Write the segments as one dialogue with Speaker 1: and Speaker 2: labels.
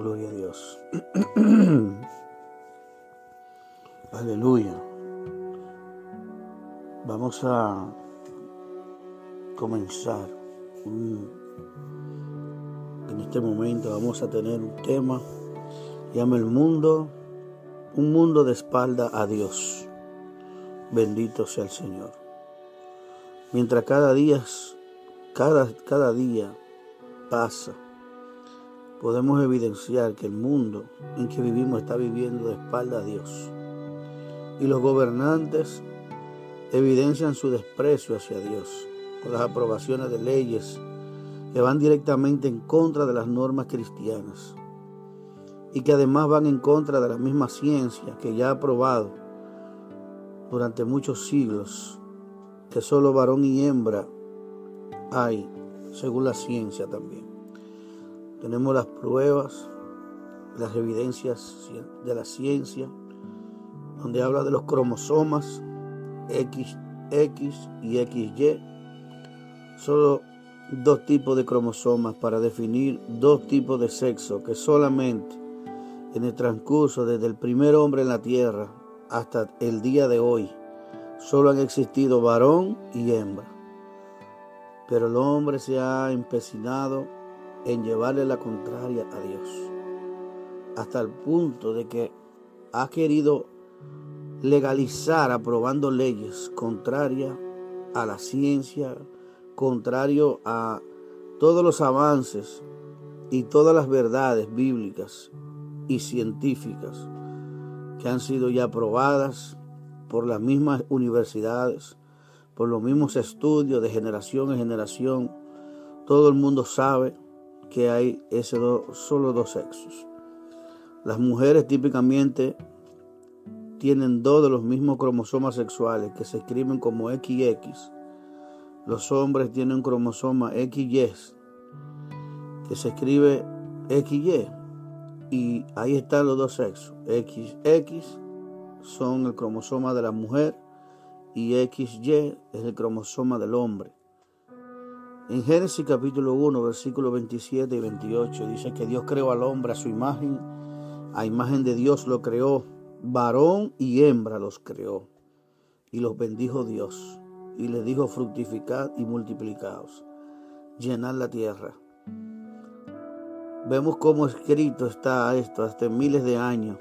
Speaker 1: Gloria a Dios. Aleluya. Vamos a comenzar. En este momento vamos a tener un tema. Llama el mundo, un mundo de espalda a Dios. Bendito sea el Señor. Mientras cada día, cada, cada día pasa, podemos evidenciar que el mundo en que vivimos está viviendo de espalda a Dios. Y los gobernantes evidencian su desprecio hacia Dios con las aprobaciones de leyes que van directamente en contra de las normas cristianas y que además van en contra de la misma ciencia que ya ha probado durante muchos siglos que solo varón y hembra hay, según la ciencia también. Tenemos las pruebas, las evidencias de la ciencia, donde habla de los cromosomas XX y XY. Solo dos tipos de cromosomas para definir dos tipos de sexo que solamente en el transcurso desde el primer hombre en la tierra hasta el día de hoy solo han existido varón y hembra. Pero el hombre se ha empecinado en llevarle la contraria a Dios. Hasta el punto de que ha querido legalizar aprobando leyes contrarias a la ciencia, contrario a todos los avances y todas las verdades bíblicas y científicas que han sido ya aprobadas por las mismas universidades, por los mismos estudios de generación en generación. Todo el mundo sabe que hay ese solo dos sexos. Las mujeres típicamente tienen dos de los mismos cromosomas sexuales que se escriben como XX. Los hombres tienen un cromosoma XY que se escribe XY. Y ahí están los dos sexos. XX son el cromosoma de la mujer y XY es el cromosoma del hombre. En Génesis capítulo 1, versículos 27 y 28 dice que Dios creó al hombre a su imagen, a imagen de Dios lo creó, varón y hembra los creó. Y los bendijo Dios y les dijo fructificad y multiplicaos, llenad la tierra. Vemos cómo escrito está esto hasta miles de años.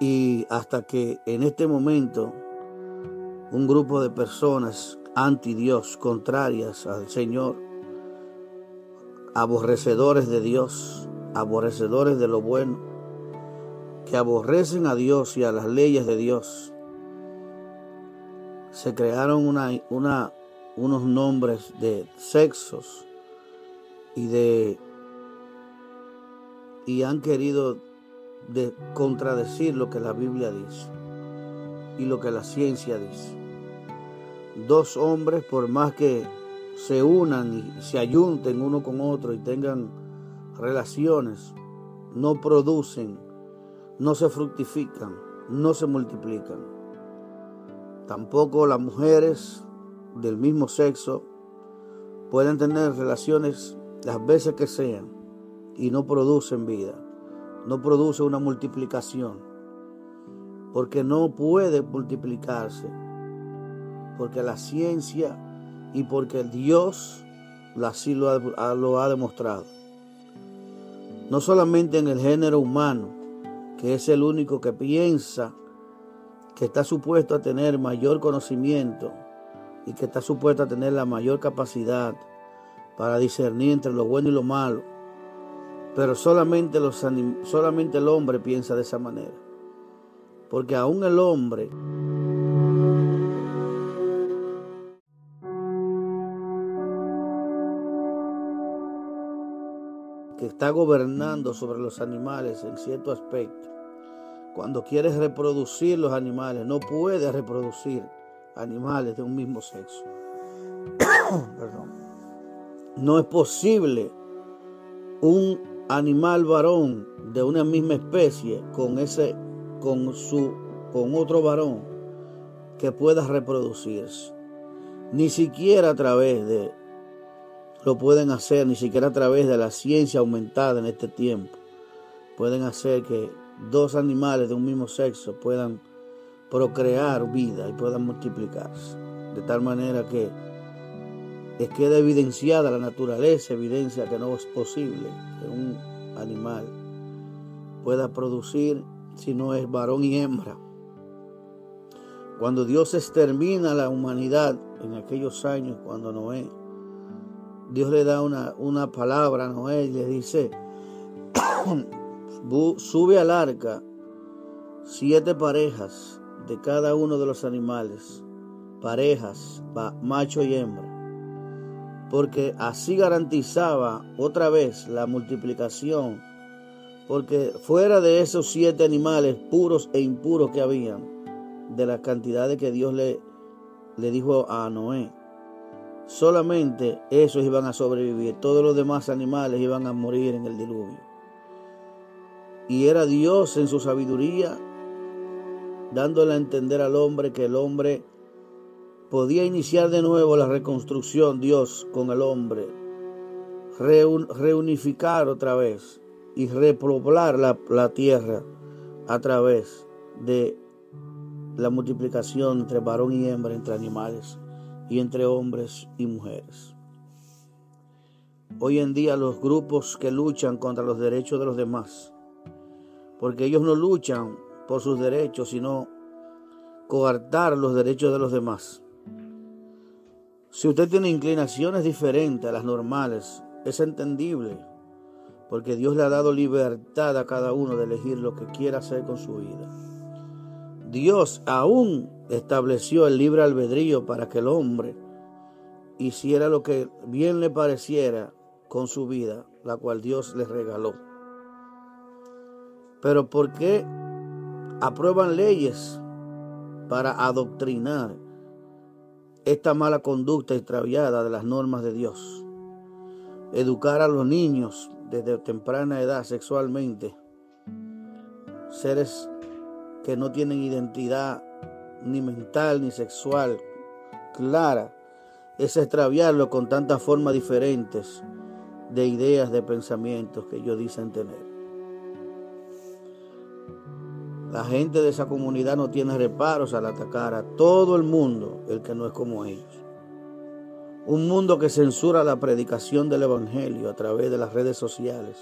Speaker 1: Y hasta que en este momento un grupo de personas anti Dios, contrarias al Señor, aborrecedores de Dios, aborrecedores de lo bueno, que aborrecen a Dios y a las leyes de Dios. Se crearon unos nombres de sexos y de y han querido de contradecir lo que la Biblia dice y lo que la ciencia dice dos hombres, por más que se unan y se ayunten uno con otro y tengan relaciones, no producen, no se fructifican, no se multiplican. Tampoco las mujeres del mismo sexo pueden tener relaciones las veces que sean y no producen vida, no produce una multiplicación, porque no puede multiplicarse porque la ciencia y porque Dios así lo ha, lo ha demostrado. No solamente en el género humano, que es el único que piensa que está supuesto a tener mayor conocimiento y que está supuesto a tener la mayor capacidad para discernir entre lo bueno y lo malo. Pero solamente, los, solamente el hombre piensa de esa manera. Porque aún el hombre está gobernando sobre los animales en cierto aspecto. Cuando quieres reproducir los animales, no puedes reproducir animales de un mismo sexo. No es posible un animal varón de una misma especie con ese con su con otro varón que pueda reproducirse. Ni siquiera a través de lo pueden hacer, ni siquiera a través de la ciencia aumentada en este tiempo. Pueden hacer que dos animales de un mismo sexo puedan procrear vida y puedan multiplicarse. De tal manera que queda evidenciada la naturaleza, evidencia que no es posible que un animal pueda producir si no es varón y hembra. Cuando Dios extermina la humanidad en aquellos años, cuando Noé, Dios le da una, una palabra a Noé y le dice, sube al arca siete parejas de cada uno de los animales, parejas, macho y hembra, porque así garantizaba otra vez la multiplicación, porque fuera de esos siete animales puros e impuros que habían, de las cantidades que Dios le, le dijo a Noé, solamente esos iban a sobrevivir, todos los demás animales iban a morir en el diluvio. Y era Dios en su sabiduría dándole a entender al hombre que el hombre podía iniciar de nuevo la reconstrucción, Dios con el hombre, reunificar otra vez y repoblar la, la tierra a través de la multiplicación entre varón y hembra, entre animales y entre hombres y mujeres. Hoy en día los grupos que luchan contra los derechos de los demás, porque ellos no luchan por sus derechos, sino coartar los derechos de los demás. Si usted tiene inclinaciones diferentes a las normales, es entendible, porque Dios le ha dado libertad a cada uno de elegir lo que quiera hacer con su vida. Dios aún estableció el libre albedrío para que el hombre hiciera lo que bien le pareciera con su vida, la cual Dios le regaló. Pero ¿por qué aprueban leyes para adoctrinar esta mala conducta extraviada de las normas de Dios. Educar a los niños desde temprana edad sexualmente. Seres que no tienen identidad ni mental ni sexual clara. Es extraviarlo con tantas formas diferentes de ideas, de pensamientos que ellos dicen tener. La gente de esa comunidad no tiene reparos al atacar a todo el mundo, el que no es como ellos. Un mundo que censura la predicación del Evangelio a través de las redes sociales,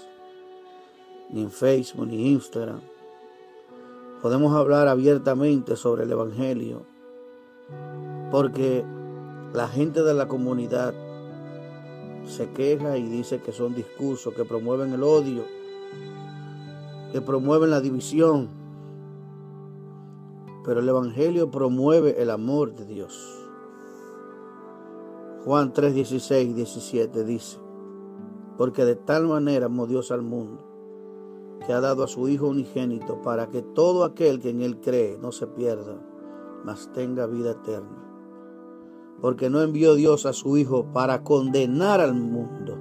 Speaker 1: ni en Facebook ni Instagram. Podemos hablar abiertamente sobre el Evangelio, porque la gente de la comunidad se queja y dice que son discursos que promueven el odio, que promueven la división, pero el Evangelio promueve el amor de Dios. Juan 3, 16 y 17 dice, porque de tal manera amó Dios al mundo, que ha dado a su Hijo unigénito para que todo aquel que en Él cree no se pierda, mas tenga vida eterna. Porque no envió Dios a su Hijo para condenar al mundo,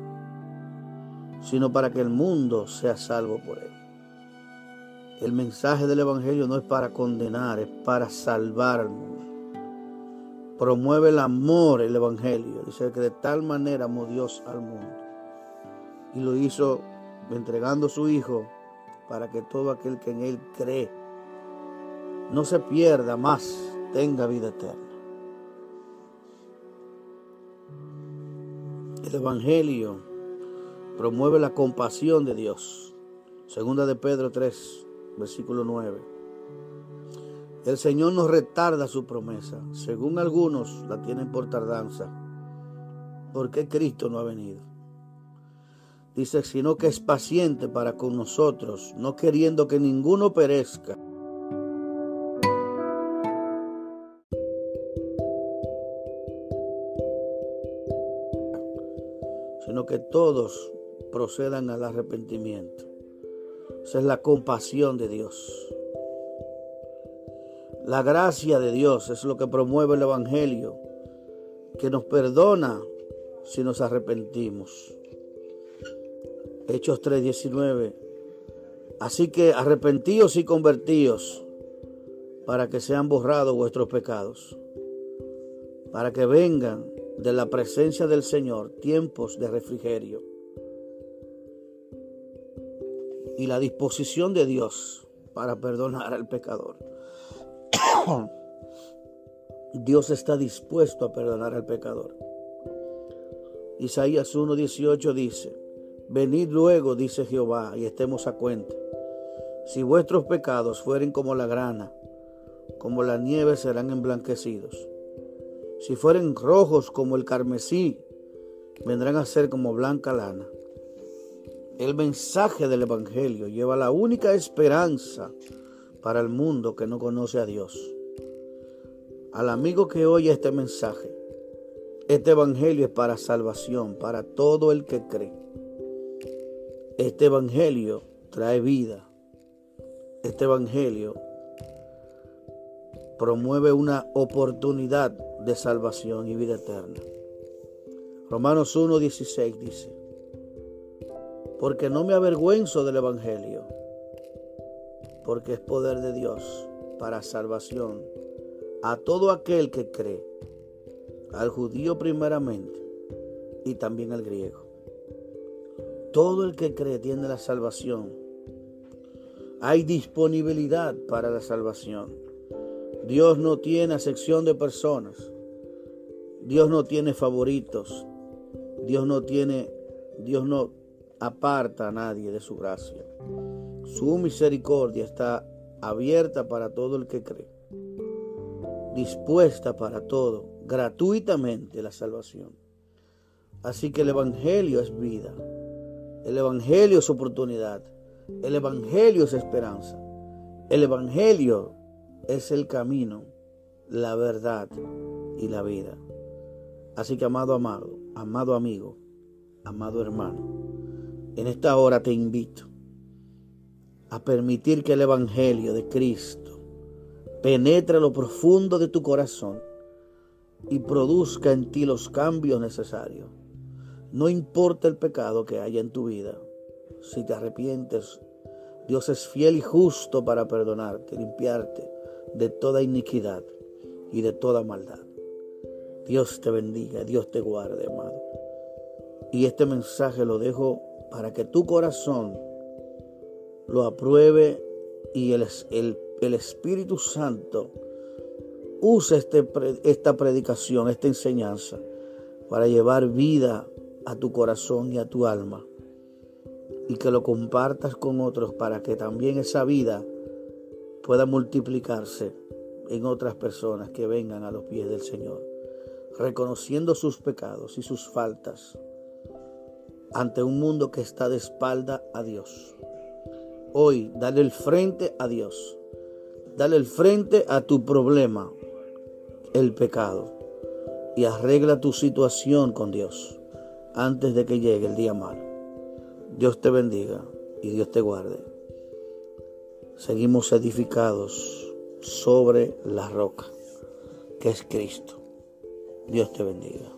Speaker 1: sino para que el mundo sea salvo por Él. El mensaje del Evangelio no es para condenar, es para salvar al mundo. Promueve el amor el Evangelio. Dice que de tal manera amó Dios al mundo. Y lo hizo entregando a su Hijo para que todo aquel que en Él cree no se pierda más, tenga vida eterna. El Evangelio promueve la compasión de Dios. Segunda de Pedro 3, versículo 9. El Señor no retarda su promesa, según algunos la tienen por tardanza, porque Cristo no ha venido. Dice, sino que es paciente para con nosotros, no queriendo que ninguno perezca. sino que todos procedan al arrepentimiento. Esa es la compasión de Dios. La gracia de Dios es lo que promueve el Evangelio, que nos perdona si nos arrepentimos. Hechos 3:19. Así que arrepentíos y convertíos para que sean borrados vuestros pecados, para que vengan de la presencia del Señor, tiempos de refrigerio y la disposición de Dios para perdonar al pecador. Dios está dispuesto a perdonar al pecador. Isaías 1:18 dice, Venid luego, dice Jehová, y estemos a cuenta. Si vuestros pecados fueren como la grana, como la nieve serán emblanquecidos. Si fueren rojos como el carmesí, vendrán a ser como blanca lana. El mensaje del Evangelio lleva la única esperanza para el mundo que no conoce a Dios. Al amigo que oye este mensaje, este Evangelio es para salvación, para todo el que cree. Este Evangelio trae vida. Este Evangelio promueve una oportunidad de salvación y vida eterna. Romanos 1.16 dice, porque no me avergüenzo del Evangelio, porque es poder de Dios para salvación a todo aquel que cree, al judío primeramente y también al griego. Todo el que cree tiene la salvación. Hay disponibilidad para la salvación. Dios no tiene acepción de personas. Dios no tiene favoritos. Dios no tiene, Dios no aparta a nadie de su gracia. Su misericordia está abierta para todo el que cree, dispuesta para todo, gratuitamente la salvación. Así que el Evangelio es vida, el Evangelio es oportunidad, el Evangelio es esperanza, el Evangelio es el camino, la verdad y la vida. Así que amado amado, amado amigo, amado hermano, en esta hora te invito a permitir que el Evangelio de Cristo penetre lo profundo de tu corazón y produzca en ti los cambios necesarios. No importa el pecado que haya en tu vida, si te arrepientes, Dios es fiel y justo para perdonarte, limpiarte de toda iniquidad y de toda maldad. Dios te bendiga, Dios te guarde, amado. Y este mensaje lo dejo para que tu corazón lo apruebe y el, el, Espíritu Santo use este, esta predicación, esta enseñanza, para llevar vida a tu corazón y a tu alma. Y que lo compartas con otros para que también esa vida pueda multiplicarse en otras personas que vengan a los pies del Señor, reconociendo sus pecados y sus faltas ante un mundo que está de espalda a Dios. Hoy, dale el frente a Dios. Dale el frente a tu problema, el pecado. Y arregla tu situación con Dios antes de que llegue el día malo. Dios te bendiga y Dios te guarde. Seguimos edificados sobre la roca, que es Cristo. Dios te bendiga.